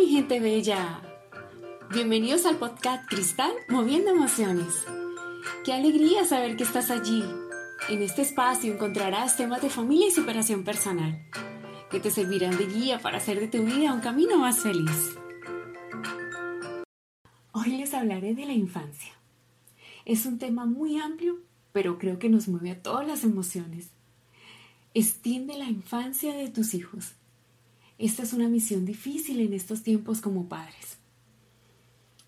Mi gente bella. Bienvenidos al podcast Cristal Moviendo Emociones. Qué alegría saber que estás allí. En este espacio encontrarás temas de familia y superación personal que te servirán de guía para hacer de tu vida un camino más feliz. Hoy les hablaré de la infancia. Es un tema muy amplio, pero creo que nos mueve a todas las emociones. Extiende la infancia de tus hijos. Esta es una misión difícil en estos tiempos como padres.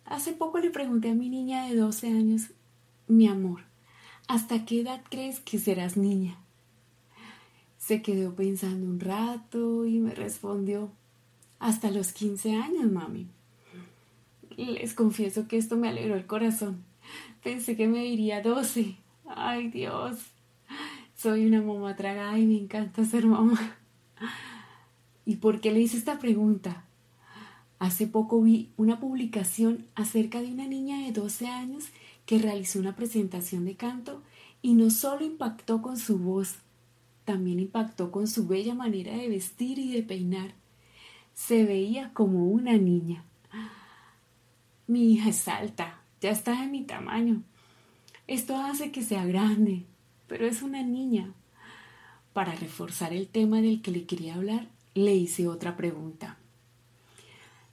Hace poco le pregunté a mi niña de 12 años, mi amor, ¿hasta qué edad crees que serás niña? Se quedó pensando un rato y me respondió, hasta los 15 años, mami. Les confieso que esto me alegró el corazón. Pensé que me diría 12. Ay Dios. Soy una mamá tragada y me encanta ser mamá. ¿Y por qué le hice esta pregunta? Hace poco vi una publicación acerca de una niña de 12 años que realizó una presentación de canto y no solo impactó con su voz, también impactó con su bella manera de vestir y de peinar. Se veía como una niña. Mi hija es alta, ya está de mi tamaño. Esto hace que sea grande, pero es una niña. Para reforzar el tema del que le quería hablar, le hice otra pregunta.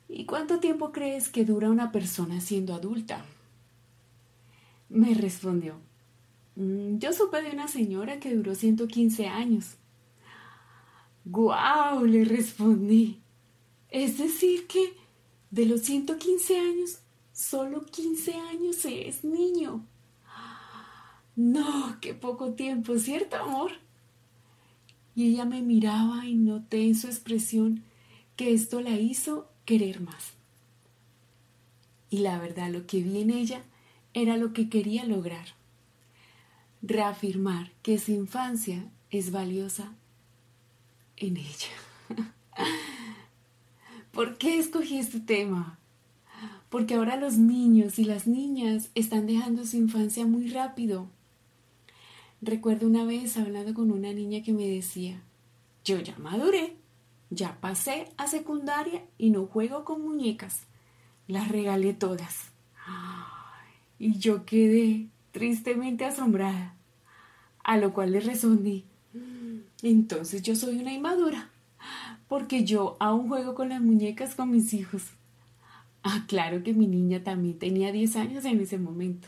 ¿Y cuánto tiempo crees que dura una persona siendo adulta? Me respondió, mm, yo supe de una señora que duró 115 años. ¡Guau! le respondí. Es decir que de los 115 años, solo 15 años es niño. No, qué poco tiempo, ¿cierto, amor? Y ella me miraba y noté en su expresión que esto la hizo querer más. Y la verdad, lo que vi en ella era lo que quería lograr. Reafirmar que su infancia es valiosa en ella. ¿Por qué escogí este tema? Porque ahora los niños y las niñas están dejando su infancia muy rápido. Recuerdo una vez hablando con una niña que me decía, yo ya maduré, ya pasé a secundaria y no juego con muñecas. Las regalé todas. Y yo quedé tristemente asombrada, a lo cual le respondí, entonces yo soy una inmadura porque yo aún juego con las muñecas con mis hijos. Ah, claro que mi niña también tenía 10 años en ese momento.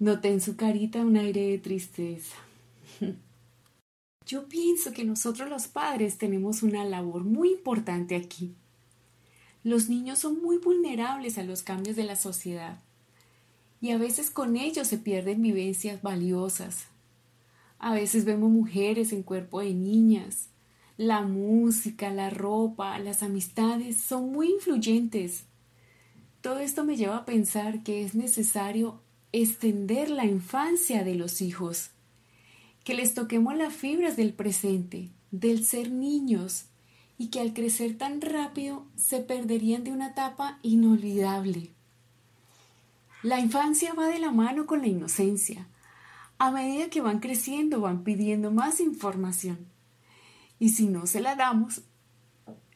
Noté en su carita un aire de tristeza. Yo pienso que nosotros los padres tenemos una labor muy importante aquí. Los niños son muy vulnerables a los cambios de la sociedad y a veces con ellos se pierden vivencias valiosas. A veces vemos mujeres en cuerpo de niñas, la música, la ropa, las amistades son muy influyentes. Todo esto me lleva a pensar que es necesario extender la infancia de los hijos, que les toquemos las fibras del presente, del ser niños, y que al crecer tan rápido se perderían de una etapa inolvidable. La infancia va de la mano con la inocencia. A medida que van creciendo van pidiendo más información y si no se la damos,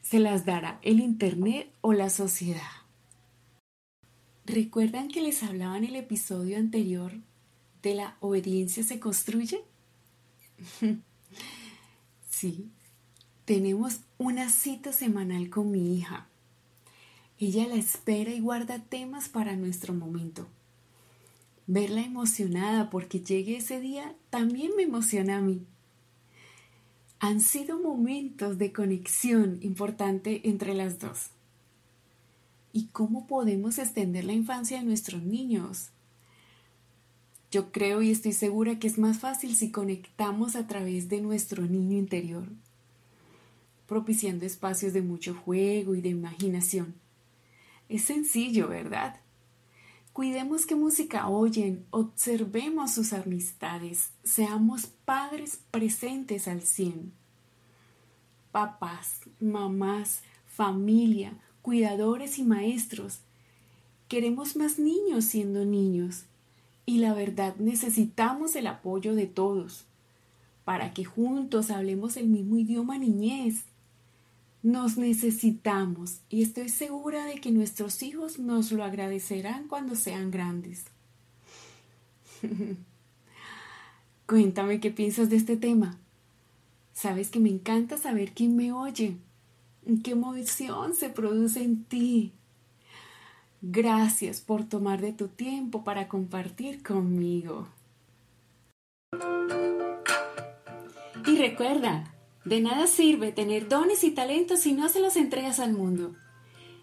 se las dará el Internet o la sociedad. ¿Recuerdan que les hablaba en el episodio anterior de la obediencia se construye? sí, tenemos una cita semanal con mi hija. Ella la espera y guarda temas para nuestro momento. Verla emocionada porque llegue ese día también me emociona a mí han sido momentos de conexión importante entre las dos. ¿Y cómo podemos extender la infancia de nuestros niños? Yo creo y estoy segura que es más fácil si conectamos a través de nuestro niño interior, propiciando espacios de mucho juego y de imaginación. Es sencillo, ¿verdad? Cuidemos qué música oyen, observemos sus amistades, seamos padres presentes al cien. Papás, mamás, familia, cuidadores y maestros. Queremos más niños siendo niños y la verdad necesitamos el apoyo de todos para que juntos hablemos el mismo idioma niñez nos necesitamos y estoy segura de que nuestros hijos nos lo agradecerán cuando sean grandes. Cuéntame qué piensas de este tema. Sabes que me encanta saber quién me oye, qué emoción se produce en ti. Gracias por tomar de tu tiempo para compartir conmigo. Y recuerda, de nada sirve tener dones y talentos si no se los entregas al mundo.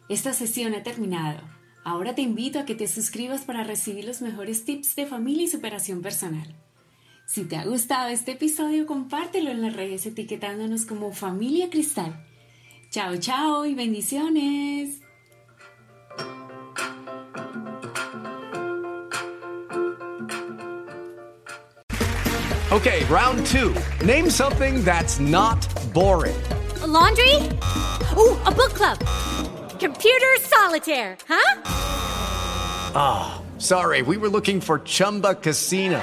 Esta sesión ha terminado. Ahora te invito a que te suscribas para recibir los mejores tips de familia y superación personal. Si te ha gustado este episodio, compártelo en las redes etiquetándonos como Familia Cristal. Chao, chao y bendiciones. Okay, round two. Name something that's not boring. A laundry? Ooh, a book club. Computer solitaire, huh? Ah, oh, sorry, we were looking for Chumba Casino.